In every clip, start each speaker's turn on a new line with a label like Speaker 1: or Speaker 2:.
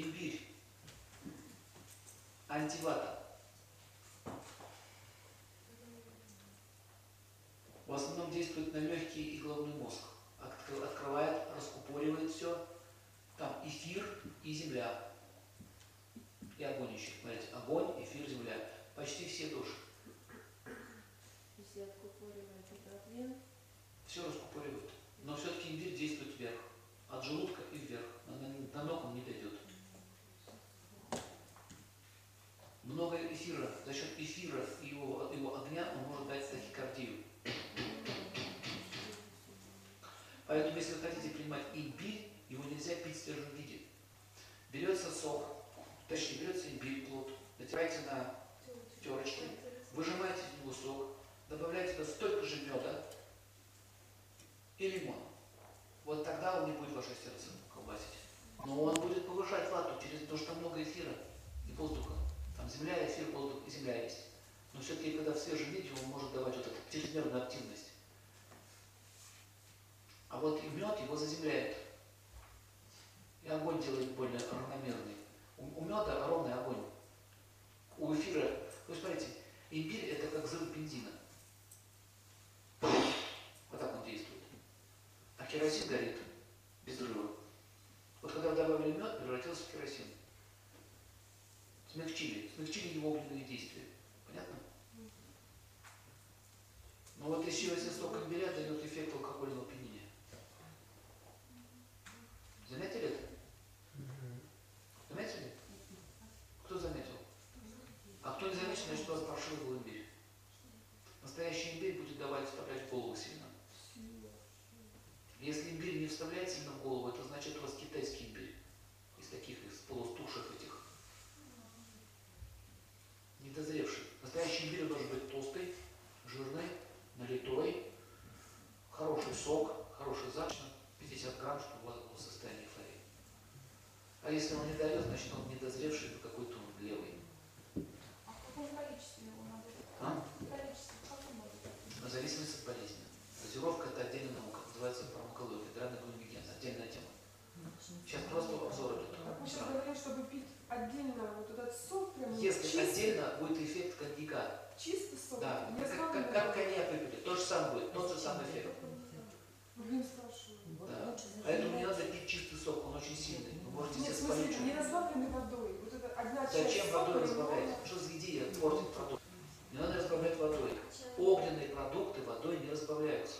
Speaker 1: Имбирь. Антивата. В основном действует на легкий и головной мозг. Откры- Открывает, раскупоривает все. Там эфир и земля. Нельзя пить в свежем виде. Берется сок, точнее, берется имбирь, плод, натираете на терочке, выжимаете из него сок, добавляете туда столько же меда и лимон. Вот тогда он не будет ваше сердце колбасить. Но он будет повышать вату через то, что много эфира и воздуха. Там земля, эфир, воздух и земля есть. Но все-таки, когда в свежем виде, он может давать вот эту чрезмерную активность. А вот и мед его заземляет. И огонь делает более равномерный. У, у меда ровный огонь. У эфира, вы смотрите, имбирь это как взрыв бензина. Вот так он действует. А керосин горит без взрыва. Вот когда вы добавили мед, превратился в керосин. Смягчили, смягчили его огненные действия. Понятно? Но вот еще если сок имбиря дает эффект алкогольного опьянения. Заметили это? Заметили? Кто заметил? А кто не заметил, значит у вас паршивый был имбирь. Настоящий имбирь будет давать вставлять в голову сильно. Если имбирь не вставляет сильно в голову, это значит у вас китайский имбирь. Из таких, из полустушек этих. Недозревший. Настоящий имбирь должен быть толстый, жирный, налитой, хороший сок, хороший запах, 50 грамм, чтобы у вас было состояние эйфории. А если он не дает, значит он недозревший, то какой-то он левый.
Speaker 2: А в каком количестве его надо?
Speaker 1: А?
Speaker 2: Количество в каком надо?
Speaker 1: В зависимости от болезни. Дозировка – это отдельная наука, называется фармакология, сейчас
Speaker 3: говорим, чтобы пить отдельно вот этот сок, прям
Speaker 1: Если
Speaker 3: чистый,
Speaker 1: отдельно, будет эффект коньяка.
Speaker 3: чистый сок,
Speaker 1: Да,
Speaker 3: не
Speaker 1: как, как, как коньяк выпили, то же самое будет, тот же самый эффект.
Speaker 3: Блин, спрашиваю.
Speaker 1: Да. Поэтому не надо пить чистый сок, он очень сильный. Вы можете
Speaker 3: Нет, в смысле,
Speaker 1: спалить.
Speaker 3: не разбавленный водой. Вот это одна часть
Speaker 1: Зачем
Speaker 3: сока,
Speaker 1: водой разбавлять? Что за идея портить продукт? Не надо разбавлять водой. Огненные продукты водой не разбавляются.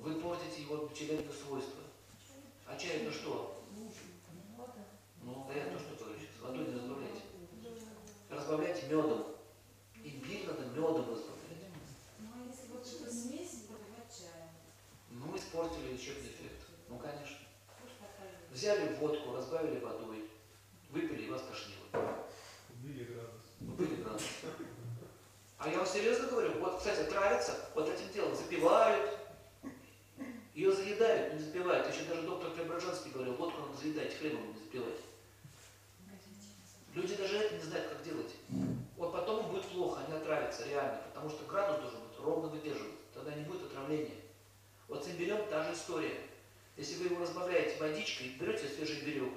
Speaker 1: Вы портите его пчелиные свойства. А чай это что? Ну, да я то, что говорю сейчас. Водой не разбавляйте. Разбавляйте медом. Имбирь надо медом разбавлять.
Speaker 4: ну а если вот эту смесь подавать чаем,
Speaker 1: Ну, мы испортили лечебный эффект. Ну, конечно. Взяли водку, разбавили водой, выпили и вас тошнило.
Speaker 5: Убили градус.
Speaker 1: Были градус. А я вам серьезно говорю, вот, кстати, травится вот этим делом, запивают, ее заедают, не запивают. Еще даже доктор Преображенский говорил, водку надо заедать, хлебом не запивать. Люди даже это не знают, как делать. Вот потом им будет плохо, они отравятся реально, потому что градус должен быть ровно выдерживать, тогда не будет отравления. Вот с имбирем та же история. Если вы его разбавляете водичкой, берете свежий имбирек,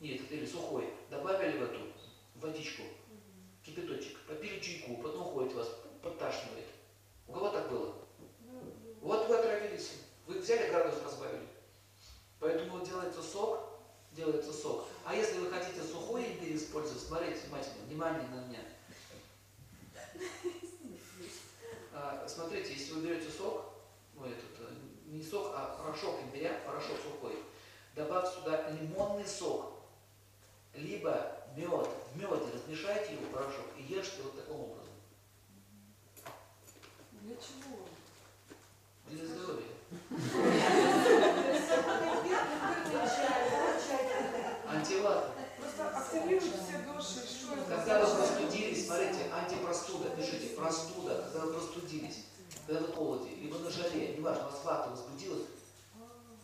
Speaker 1: нет, или сухой, добавили в эту водичку, кипяточек, попили чайку, потом ходит вас, подташнивает. У кого так было? Вот вы отравились. Вы взяли градус, разбавили. Поэтому вот делается сок, делается сок. А если вы хотите сухой имбирь использовать, смотрите внимательно, внимание на меня. А, смотрите, если вы берете сок, ну этот, э, не сок, а порошок имбиря, порошок сухой, добавьте сюда лимонный сок, либо мед. В меде размешайте его порошок и ешьте вот таким образом.
Speaker 3: Для чего?
Speaker 1: Для здоровья. Антивата.
Speaker 3: Просто активируют все души, что это
Speaker 1: Когда вы
Speaker 3: означает?
Speaker 1: простудились, смотрите, антипростуда, простуда, когда вы простудились, когда вы холоде, либо на жаре, неважно, вас вата возбудилась,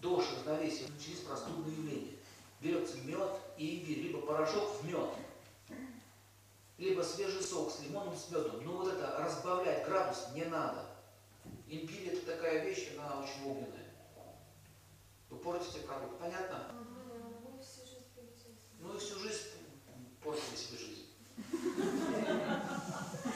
Speaker 1: дождь, равновесие, начались простудные явления. Берется мед и имбирь, либо порошок в мед, либо свежий сок с лимоном, с медом. Но вот это разбавлять градус не надо. Имбирь это такая вещь, она очень огненная.